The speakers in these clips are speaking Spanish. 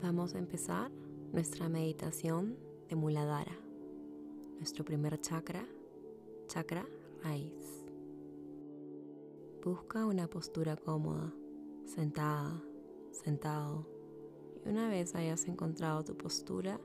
Vamos a empezar nuestra meditación de Muladhara, nuestro primer chakra, chakra raíz. Busca una postura cómoda, sentada, sentado. Y una vez hayas encontrado tu postura,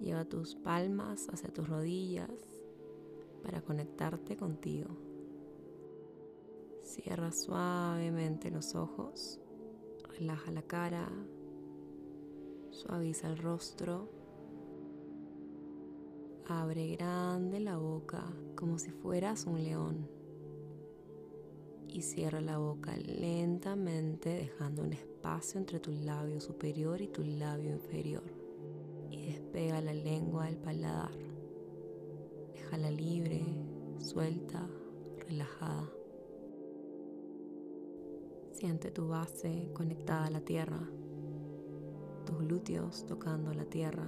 lleva tus palmas hacia tus rodillas para conectarte contigo. Cierra suavemente los ojos, relaja la cara, suaviza el rostro, abre grande la boca como si fueras un león y cierra la boca lentamente dejando un espacio entre tu labio superior y tu labio inferior y despega la lengua del paladar. Déjala libre, suelta, relajada. Siente tu base conectada a la tierra, tus glúteos tocando la tierra.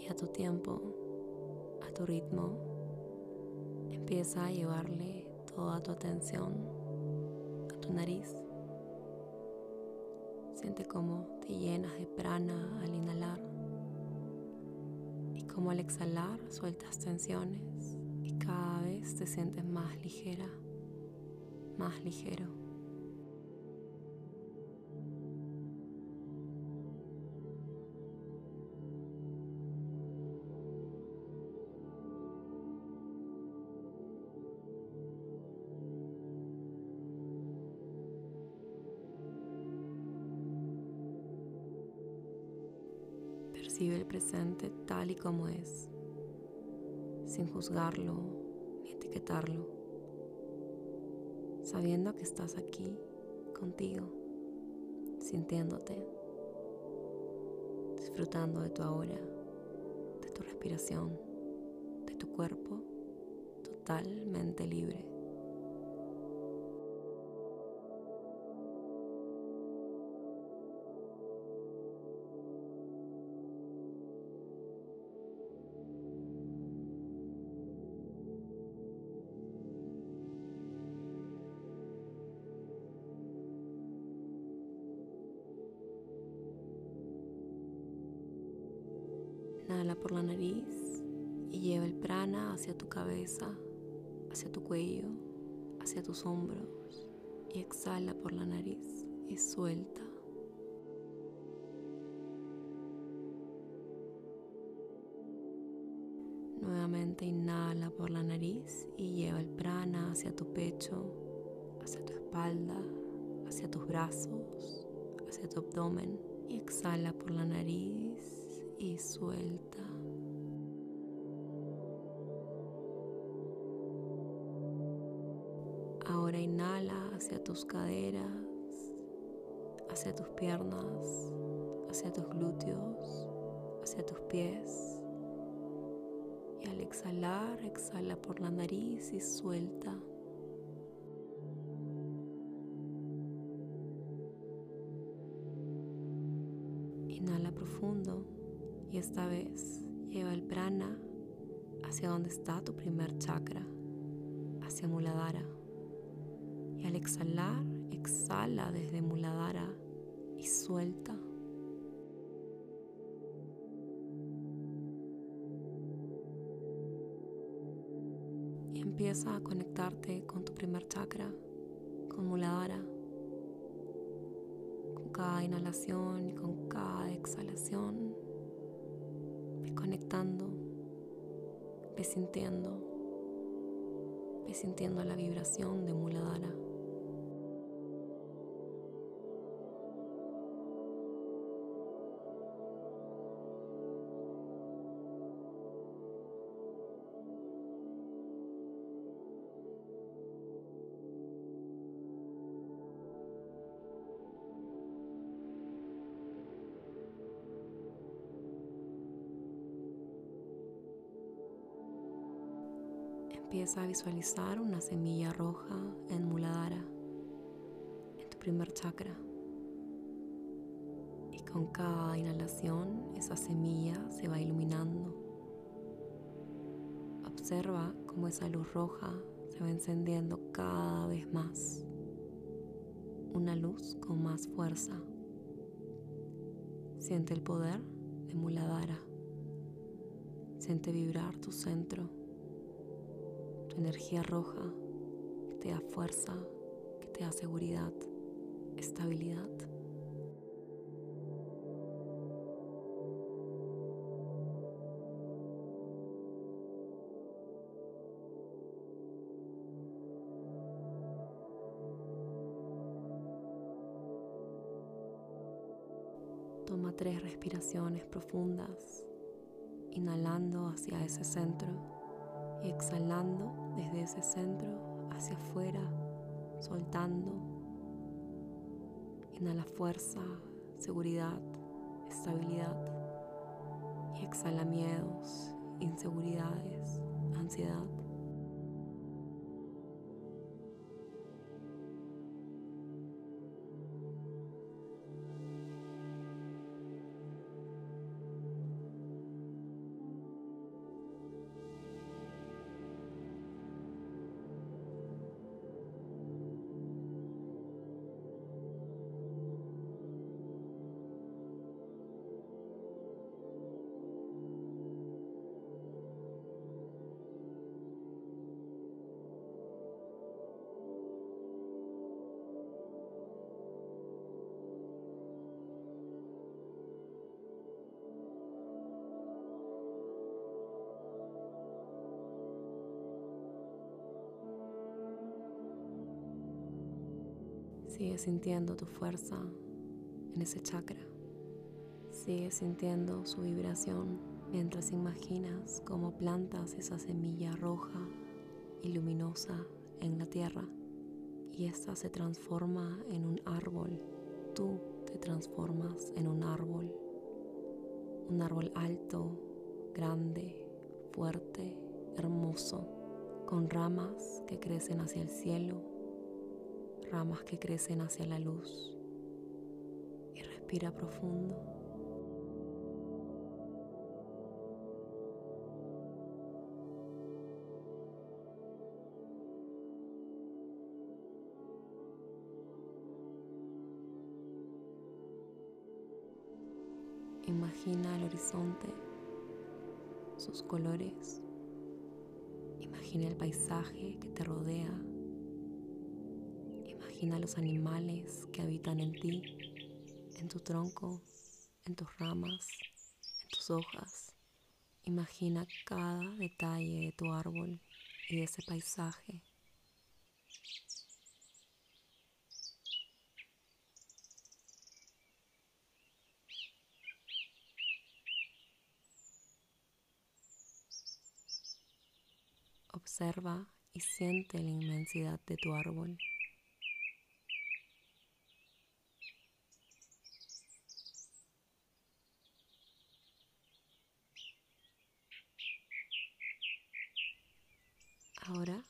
Y a tu tiempo, a tu ritmo, empieza a llevarle toda tu atención a tu nariz. Siente cómo te llenas de prana al inhalar y cómo al exhalar sueltas tensiones y cada vez te sientes más ligera más ligero. Tal y como es, sin juzgarlo ni etiquetarlo sabiendo que estás aquí contigo, sintiéndote, disfrutando de tu ahora, de tu respiración, de tu cuerpo totalmente libre. Por la nariz y lleva el prana hacia tu cabeza, hacia tu cuello, hacia tus hombros. Y exhala por la nariz y suelta. Nuevamente inhala por la nariz y lleva el prana hacia tu pecho, hacia tu espalda, hacia tus brazos, hacia tu abdomen. Y exhala por la nariz y suelta. Ahora inhala hacia tus caderas, hacia tus piernas, hacia tus glúteos, hacia tus pies. Y al exhalar, exhala por la nariz y suelta. Esta vez lleva el prana hacia donde está tu primer chakra, hacia Muladhara. Y al exhalar, exhala desde Muladhara y suelta. Y empieza a conectarte con tu primer chakra, con Muladhara. Con cada inhalación y con cada exhalación conectando, ve sintiendo, sintiendo la vibración de Muladhara. Empieza a visualizar una semilla roja en Muladhara, en tu primer chakra. Y con cada inhalación esa semilla se va iluminando. Observa cómo esa luz roja se va encendiendo cada vez más. una luz con más fuerza. Siente el poder de Muladhara. Siente vibrar tu centro, tu energía roja que te da fuerza, que te da seguridad, estabilidad. Toma tres respiraciones profundas, inhalando hacia ese centro y exhalando desde ese centro hacia afuera, soltando. Inhala fuerza, seguridad, estabilidad y exhala miedos, inseguridades, ansiedad. Sigue sintiendo tu fuerza en ese chakra. Sigue sintiendo su vibración mientras imaginas cómo plantas esa semilla roja y luminosa en la tierra y esta se transforma en un árbol. Tú te transformas en un árbol. Un árbol alto, grande, fuerte, hermoso, con ramas que crecen hacia el cielo ramas que crecen hacia la luz y respira profundo. Imagina el horizonte, sus colores. Imagina el paisaje que te rodea Imagina los animales que habitan en ti, en tu tronco, en tus ramas, en tus hojas. Imagina cada detalle de tu árbol y de ese paisaje. Observa y siente la inmensidad de tu árbol. Ahora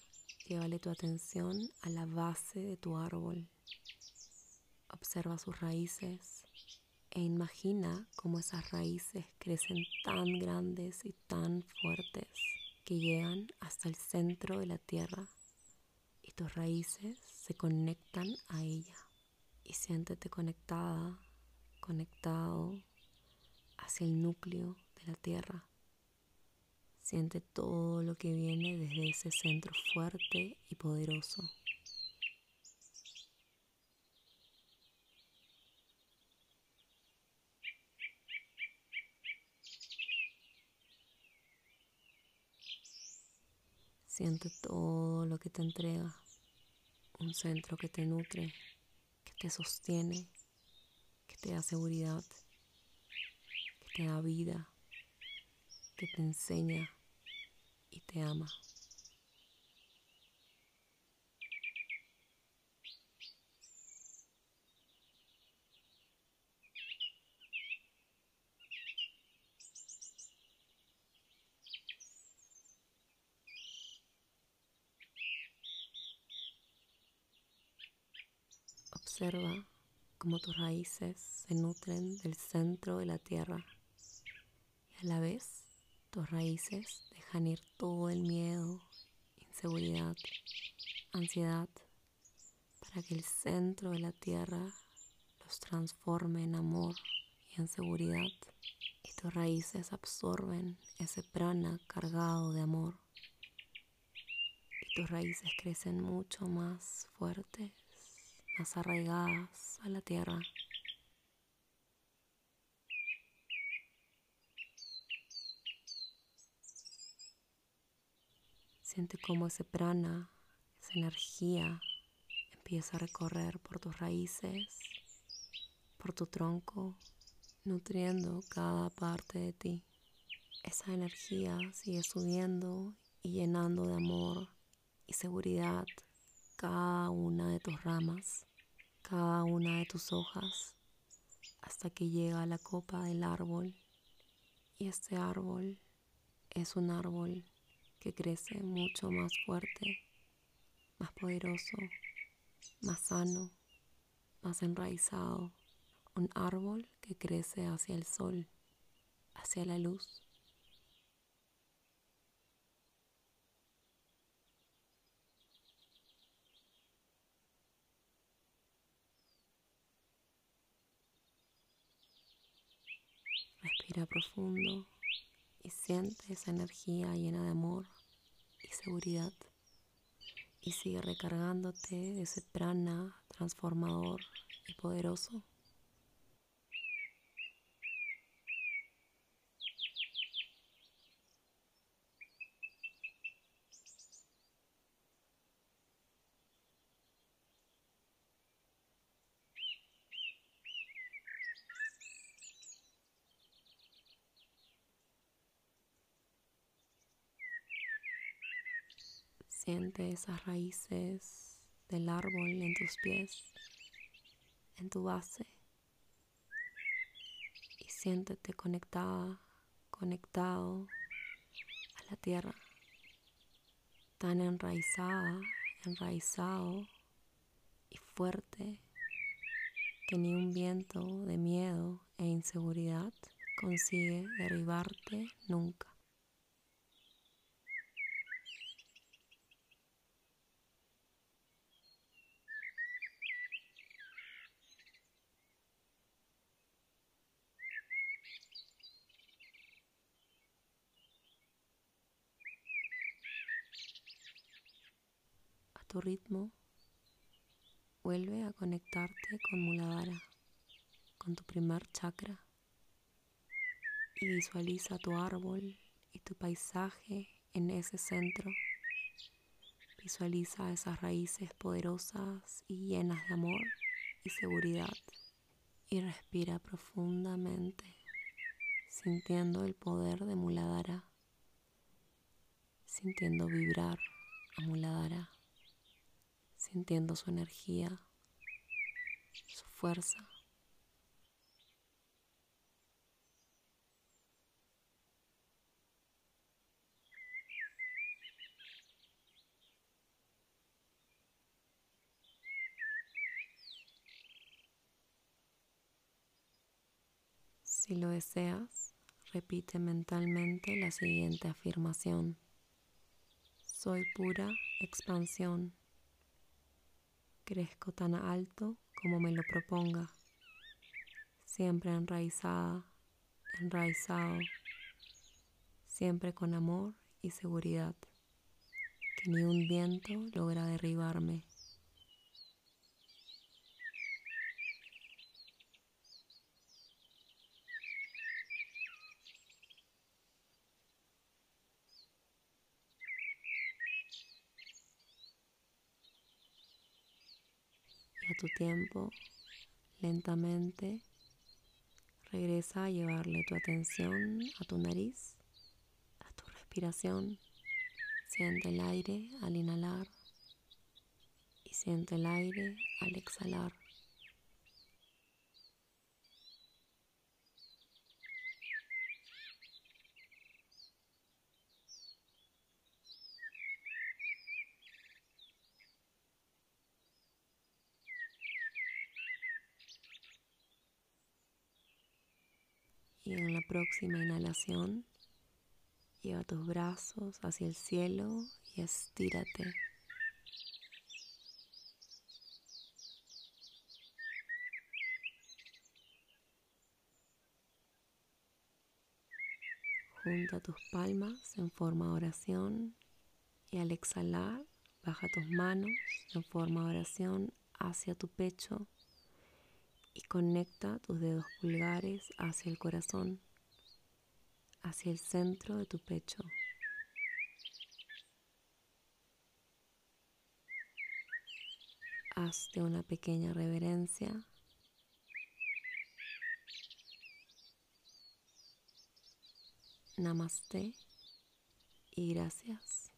llévale tu atención a la base de tu árbol. Observa sus raíces e imagina cómo esas raíces crecen tan grandes y tan fuertes que llegan hasta el centro de la tierra y tus raíces se conectan a ella. Y siéntete conectada, conectado hacia el núcleo de la tierra Siente todo lo que viene desde ese centro fuerte y poderoso. Siente todo lo que te entrega, un centro que te nutre, que te sostiene, que te da seguridad, que te da vida que te enseña y te ama. Observa cómo tus raíces se nutren del centro de la tierra y a la vez tus raíces dejan ir todo el miedo, inseguridad, ansiedad, para que el centro de la tierra los transforme en amor y en seguridad. Y tus raíces absorben ese prana cargado de amor. Y tus raíces crecen mucho más fuertes, más arraigadas a la tierra. Siente cómo ese prana, esa energía, empieza a recorrer por tus raíces, por tu tronco, nutriendo cada parte de ti. Esa energía sigue subiendo y llenando de amor y seguridad cada una de tus ramas, cada una de tus hojas, hasta que llega a la copa del árbol. Y este árbol es un árbol que crece mucho más fuerte, más poderoso, más sano, más enraizado. Un árbol que crece hacia el sol, hacia la luz. Respira profundo y siente esa energía llena de amor y seguridad y sigue recargándote de ese prana transformador y poderoso. Siente esas raíces del árbol en tus pies, en tu base. Y siéntete conectada, conectado a la tierra, tan enraizada, enraizado y fuerte que ni un viento de miedo e inseguridad consigue derribarte nunca. Tu ritmo, vuelve a conectarte con Muladhara, con tu primer chakra, y visualiza tu árbol y tu paisaje en ese centro. Visualiza esas raíces poderosas y llenas de amor y seguridad. Y respira profundamente, sintiendo el poder de Muladhara, sintiendo vibrar a Muladhara sintiendo su energía, su fuerza. Si lo deseas, repite mentalmente la siguiente afirmación. Soy pura expansión crezco tan alto como me lo proponga, siempre enraizada, enraizado, siempre con amor y seguridad, que ni un viento logra derribarme. Tu tiempo, lentamente, regresa a llevarle tu atención a tu nariz, a tu respiración. Siente el aire al inhalar y siente el aire al exhalar. próxima inhalación, lleva tus brazos hacia el cielo y estírate. Junta tus palmas en forma de oración y al exhalar baja tus manos en forma de oración hacia tu pecho y conecta tus dedos pulgares hacia el corazón hacia el centro de tu pecho. Hazte una pequeña reverencia. Namaste y gracias.